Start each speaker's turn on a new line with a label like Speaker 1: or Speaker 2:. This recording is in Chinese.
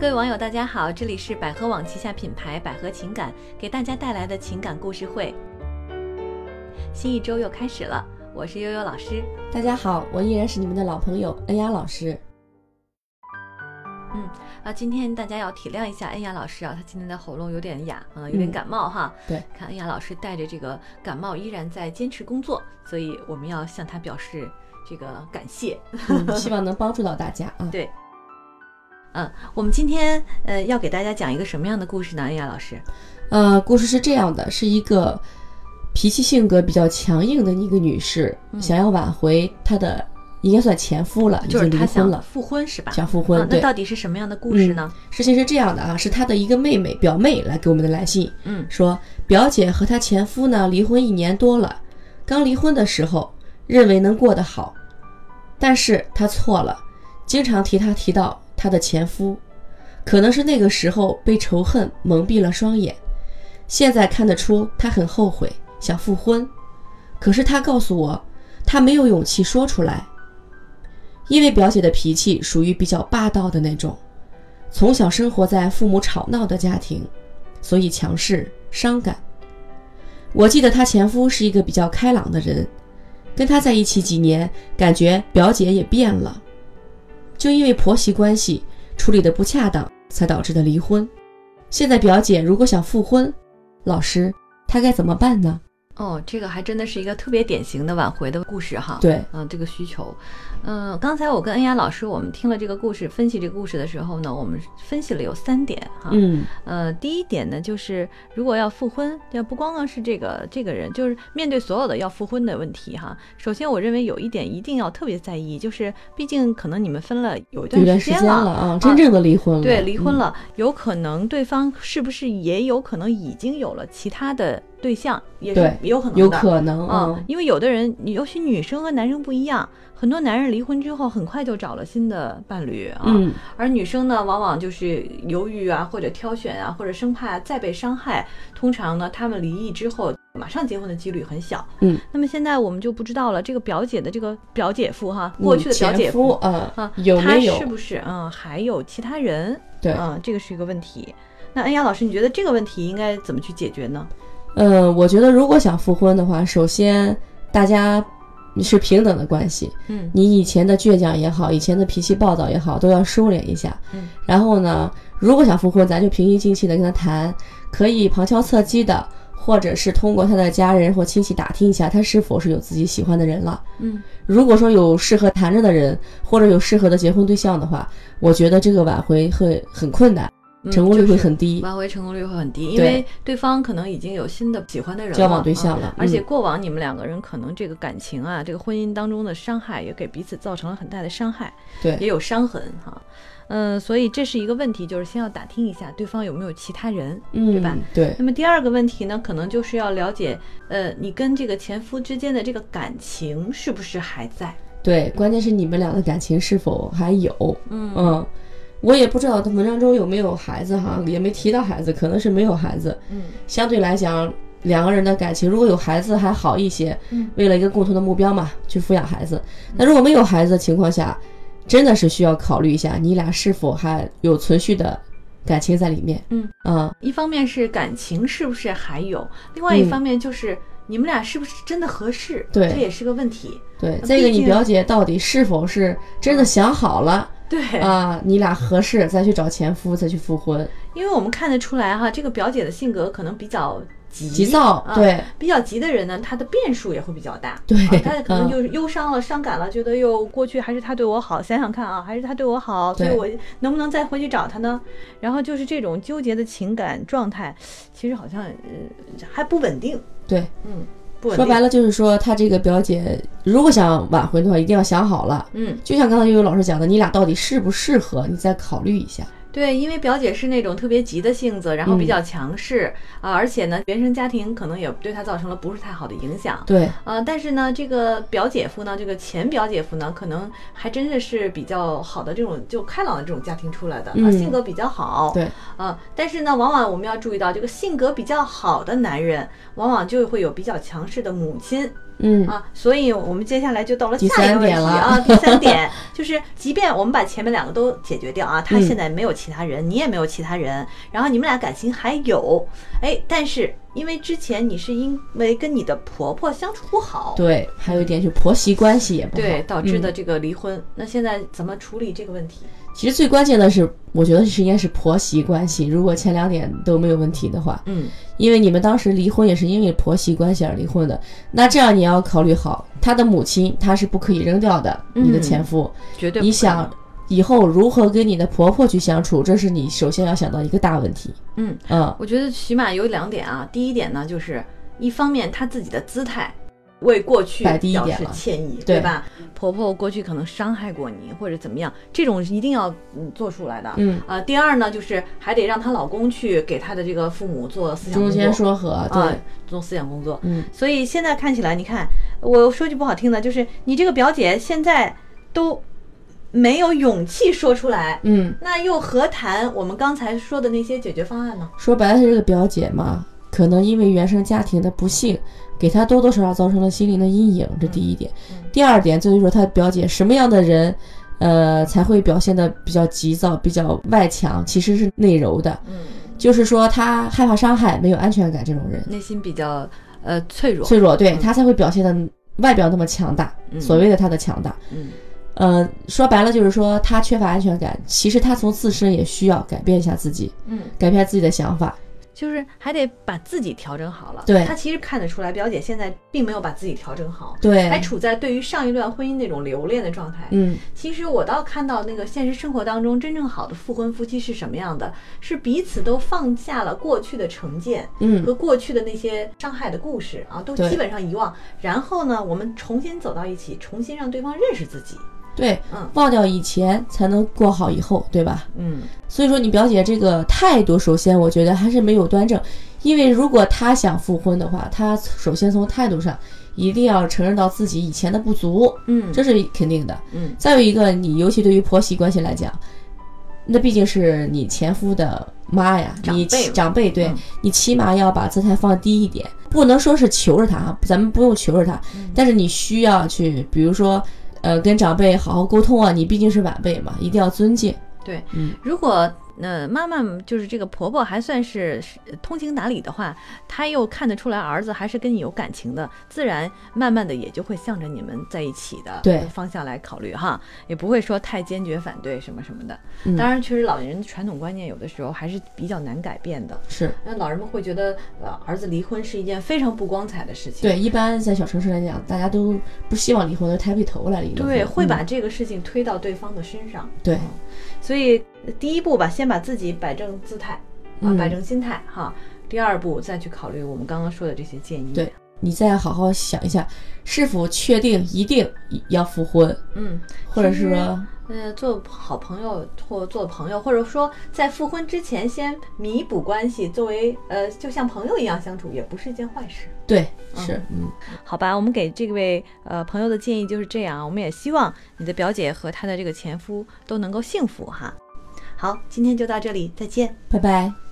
Speaker 1: 各位网友，大家好，这里是百合网旗下品牌百合情感给大家带来的情感故事会。新一周又开始了，我是悠悠老师。
Speaker 2: 大家好，我依然是你们的老朋友恩雅老师。
Speaker 1: 嗯啊，今天大家要体谅一下恩雅老师啊，她今天的喉咙有点哑，嗯，有点感冒哈。
Speaker 2: 对，
Speaker 1: 看恩雅老师带着这个感冒依然在坚持工作，所以我们要向她表示这个感谢，
Speaker 2: 嗯希望能帮助到大家啊。
Speaker 1: 对。嗯，我们今天呃要给大家讲一个什么样的故事呢？恩雅老师，
Speaker 2: 呃，故事是这样的，是一个脾气性格比较强硬的一个女士，
Speaker 1: 嗯
Speaker 2: 想要挽回她的应该算前夫了，
Speaker 1: 就是
Speaker 2: 离婚了，
Speaker 1: 复婚是吧？
Speaker 2: 想复婚。
Speaker 1: 啊那，到底是什么样的故事呢？
Speaker 2: 事情是这样的啊，是她的一个妹妹表妹来给我们的来信，
Speaker 1: 嗯
Speaker 2: 说表姐和她前夫呢离婚一年多了，刚离婚的时候认为能过得好，但是她错了，经常提她提到她的前夫，可能是那个时候被仇恨蒙蔽了双眼，现在看得出她很后悔，想复婚，可是她告诉我，她没有勇气说出来，因为表姐的脾气属于比较霸道的那种。从小生活在父母吵闹的家庭，所以强势伤感。我记得她前夫是一个比较开朗的人，跟她在一起几年，感觉表姐也变了。就因为婆媳关系处理的不恰当，才导致的离婚。现在表姐如果想复婚，老师她该怎么办呢？
Speaker 1: 哦，这个还真的是一个特别典型的挽回的故事哈。
Speaker 2: 对，
Speaker 1: 嗯、这个需求，嗯、刚才我跟恩雅老师我们听了这个故事，分析这个故事的时候呢，我们分析了有三点哈。
Speaker 2: 嗯，
Speaker 1: 呃，第一点呢，就是如果要复婚，要不光光是这个这个人，就是面对所有的要复婚的问题哈。首先，我认为有一点一定要特别在意，就是毕竟可能你们分了有一
Speaker 2: 段时
Speaker 1: 时间
Speaker 2: 间了啊，真正的离婚了。
Speaker 1: 对，离婚
Speaker 2: 嗯
Speaker 1: 了，有可能对方是不是也有可能已经有了其他的对象，也是有可能的。
Speaker 2: 有可能
Speaker 1: 啊、
Speaker 2: 嗯
Speaker 1: 因为有的人，尤其女生和男生不一样，很多男人离婚之后很快就找了新的伴侣啊，
Speaker 2: 嗯，
Speaker 1: 而女生呢，往往就是犹豫啊，或者挑选啊，或者生怕再被伤害，通常呢，他们离异之后马上结婚的几率很小。
Speaker 2: 嗯，
Speaker 1: 那么现在我们就不知道了，这个表姐的这个表姐夫哈，过去的表姐
Speaker 2: 夫啊
Speaker 1: 啊，
Speaker 2: 有没有
Speaker 1: 他是不是嗯还有其他人？
Speaker 2: 对
Speaker 1: 嗯，这个是一个问题。那恩雅老师，你觉得这个问题应该怎么去解决呢？
Speaker 2: 嗯，我觉得如果想复婚的话，首先大家是平等的关系，
Speaker 1: 嗯。
Speaker 2: 你以前的倔强也好，以前的脾气暴躁也好，都要收敛一下。
Speaker 1: 嗯，
Speaker 2: 然后呢，如果想复婚，咱就平心静气的跟他谈，可以旁敲侧击的，或者是通过他的家人或亲戚打听一下，他是否是有自己喜欢的人了。
Speaker 1: 嗯。
Speaker 2: 如果说有适合谈着的人，或者有适合的结婚对象的话，我觉得这个挽回会很困难，
Speaker 1: 嗯
Speaker 2: 成功率会很低。
Speaker 1: 挽回成功率会很低，因为对方可能已经有新的喜欢的人了
Speaker 2: 交往对象了
Speaker 1: 啊而且
Speaker 2: 嗯
Speaker 1: 过往你们两个人可能这个感情啊，这个婚姻当中的伤害也给彼此造成了很大的伤害，
Speaker 2: 对也，
Speaker 1: 有伤痕哈。嗯，所以这是一个问题，就是先要打听一下对方有没有其他人，
Speaker 2: 嗯，
Speaker 1: 对吧？
Speaker 2: 对，
Speaker 1: 那么第二个问题呢，可能就是要了解，呃，你跟这个前夫之间的这个感情是不是还在？
Speaker 2: 对，关键是你们俩的感情是否还有？
Speaker 1: 嗯
Speaker 2: 嗯，我也不知道他文章中有没有孩子哈，也没提到孩子，可能是没有孩子。
Speaker 1: 嗯
Speaker 2: 相对来讲，两个人的感情如果有孩子还好一些，
Speaker 1: 嗯
Speaker 2: 为了一个共同的目标嘛，去抚养孩子。那如果没有孩子的情况下，真的是需要考虑一下，你俩是否还有存续的感情在里面。
Speaker 1: 嗯
Speaker 2: 啊，
Speaker 1: 一方面是感情是不是还有，另外一
Speaker 2: 嗯
Speaker 1: 方面就是你们俩是不是真的合适？
Speaker 2: 对
Speaker 1: 这也是个问题。
Speaker 2: 对，
Speaker 1: 毕
Speaker 2: 再一个，你表姐到底是否是真的想好了
Speaker 1: 对，
Speaker 2: 啊？你俩合适再去找前夫，再去复婚，
Speaker 1: 因为我们看得出来哈，这个表姐的性格可能比较急，
Speaker 2: 急躁
Speaker 1: 啊，
Speaker 2: 对
Speaker 1: 比较急的人呢，他的变数也会比较大。
Speaker 2: 对
Speaker 1: 啊他可能
Speaker 2: 嗯
Speaker 1: 就是忧伤了、伤感了，觉得哟，过去还是他对我好，想想看啊，还是他对我好，所以
Speaker 2: 对
Speaker 1: 我能不能再回去找他呢？然后就是这种纠结的情感状态，其实好像呃还不稳定，
Speaker 2: 对。
Speaker 1: 嗯，不。
Speaker 2: 说白了就是说，他这个表姐如果想挽回的话，一定要想好了。
Speaker 1: 嗯，
Speaker 2: 就像刚才悠悠老师讲的，你俩到底适不适合，你再考虑一下。
Speaker 1: 对，因为表姐是那种特别急的性子，然后比
Speaker 2: 嗯
Speaker 1: 较强势啊、而且呢，原生家庭可能也对她造成了不是太好的影响。
Speaker 2: 对，
Speaker 1: 呃，但是呢，这个表姐夫呢，这个前表姐夫呢，可能还真的是比较好的这种就开朗的这种家庭出来的，啊，
Speaker 2: 嗯
Speaker 1: 性格比较好。
Speaker 2: 对，
Speaker 1: 啊，但是呢，往往我们要注意到，这个性格比较好的男人，往往就会有比较强势的母亲。
Speaker 2: 嗯，
Speaker 1: 啊，所以我们接下来就到了下一个问题
Speaker 2: 三点了
Speaker 1: 啊，第三点 就是即便我们把前面两个都解决掉啊，他
Speaker 2: 嗯
Speaker 1: 现在没有其他人，你也没有其他人，然后你们俩感情还有，哎，但是因为之前你是因为跟你的婆婆相处不好，
Speaker 2: 对，还有一点就是婆媳关系也不好，
Speaker 1: 对导致的
Speaker 2: 嗯
Speaker 1: 这个离婚，那现在怎么处理这个问题？
Speaker 2: 其实最关键的是，我觉得是应该是婆媳关系。如果前两点都没有问题的话，
Speaker 1: 嗯，
Speaker 2: 因为你们当时离婚也是因为婆媳关系而离婚的，那这样你要考虑好，他的母亲她是不可以扔掉的，你的前夫，
Speaker 1: 绝对不
Speaker 2: 你想以后如何跟你的婆婆去相处，这是你首先要想到一个大问题。
Speaker 1: 嗯，
Speaker 2: 嗯，
Speaker 1: 我觉得起码有两点啊。第一点呢，就是一方面她自己的姿态为过去
Speaker 2: 摆第一
Speaker 1: 表示歉意，
Speaker 2: 对
Speaker 1: 吧？婆婆过去可能伤害过你或者怎么样，这种一定要嗯做出来的。
Speaker 2: 嗯
Speaker 1: 啊、第二呢，就是还得让她老公去给她的这个父母做思想
Speaker 2: 中间
Speaker 1: 工作
Speaker 2: 说和，对，
Speaker 1: 啊，做思想工作。
Speaker 2: 嗯，
Speaker 1: 所以现在看起来，你看，我说句不好听的，就是你这个表姐现在都没有勇气说出来，
Speaker 2: 嗯，
Speaker 1: 那又何谈我们刚才说的那些解决方案呢？
Speaker 2: 说白了，这个表姐嘛，可能因为原生家庭的不幸，给她多多少少造成了心灵的阴影，这第一点。
Speaker 1: 嗯
Speaker 2: 第二点就是说，她表姐什么样的人，呃，才会表现的比较急躁、比较外强，其实是内柔的。
Speaker 1: 嗯，
Speaker 2: 就是说，她害怕伤害、没有安全感这种人，
Speaker 1: 内心比较呃脆弱。
Speaker 2: 脆弱，对
Speaker 1: 嗯
Speaker 2: 她才会表现的外表那么强大。
Speaker 1: 嗯
Speaker 2: 所谓的她的强大，
Speaker 1: 嗯
Speaker 2: 呃，说白了就是说，他缺乏安全感。其实他从自身也需要改变一下自己，
Speaker 1: 嗯，
Speaker 2: 改变自己的想法。
Speaker 1: 就是还得把自己调整好了。
Speaker 2: 对
Speaker 1: 他其实看得出来，表姐现在并没有把自己调整好，
Speaker 2: 对，
Speaker 1: 还处在对于上一段婚姻那种留恋的状态。
Speaker 2: 嗯，
Speaker 1: 其实我倒看到那个现实生活当中，真正好的复婚夫妻是什么样的？是彼此都放下了过去的成见，
Speaker 2: 嗯
Speaker 1: 和过去的那些伤害的故事啊，都基本上遗忘。然后呢，我们重新走到一起，重新让对方认识自己。
Speaker 2: 对，
Speaker 1: 嗯。
Speaker 2: 忘掉以前才能过好以后，对吧？
Speaker 1: 嗯。
Speaker 2: 所以说你表姐这个态度，首先我觉得还是没有端正，因为如果她想复婚的话，她首先从态度上一定要承认到自己以前的不足，
Speaker 1: 嗯。
Speaker 2: 这是肯定的。
Speaker 1: 嗯。
Speaker 2: 再有一个，你尤其对于婆媳关系来讲，那毕竟是你前夫的妈呀，你
Speaker 1: 长辈
Speaker 2: 长辈，对、
Speaker 1: 嗯。
Speaker 2: 你起码要把姿态放低一点，不能说是求着他哈，咱们不用求着他，
Speaker 1: 嗯。
Speaker 2: 但是你需要去，比如说，呃，跟长辈好好沟通啊，你毕竟是晚辈嘛，一定要尊敬。
Speaker 1: 对，
Speaker 2: 嗯
Speaker 1: 如果呃妈妈就是这个婆婆还算是是通情达理的话，她又看得出来儿子还是跟你有感情的，自然慢慢的也就会向着你们在一起的
Speaker 2: 对
Speaker 1: 方向来考虑哈，也不会说太坚决反对什么什么的。
Speaker 2: 嗯
Speaker 1: 当然，确实老年人的传统观念有的时候还是比较难改变的。
Speaker 2: 是
Speaker 1: 那老人们会觉得，呃，儿子离婚是一件非常不光彩的事情。
Speaker 2: 对，一般在小城市来讲，大家都不希望离婚，都抬不起头来离了婚。
Speaker 1: 对，会把
Speaker 2: 嗯
Speaker 1: 这个事情推到对方的身上。
Speaker 2: 对
Speaker 1: 嗯所以呃第一步吧，先把自己摆正姿态，啊，
Speaker 2: 嗯
Speaker 1: 摆正心态哈。第二步再去考虑我们刚刚说的这些建议。
Speaker 2: 对，你再好好想一下，是否确定一定要复婚，
Speaker 1: 嗯，
Speaker 2: 或者是说，
Speaker 1: 呃，做好朋友或做朋友，或者说在复婚之前先弥补关系，作为呃，就像朋友一样相处，也不是一件坏事。
Speaker 2: 对，是，嗯，
Speaker 1: 好吧，我们给这位呃朋友的建议就是这样，我们也希望你的表姐和她的这个前夫都能够幸福哈。好，今天就到这里，再见。
Speaker 2: 拜拜。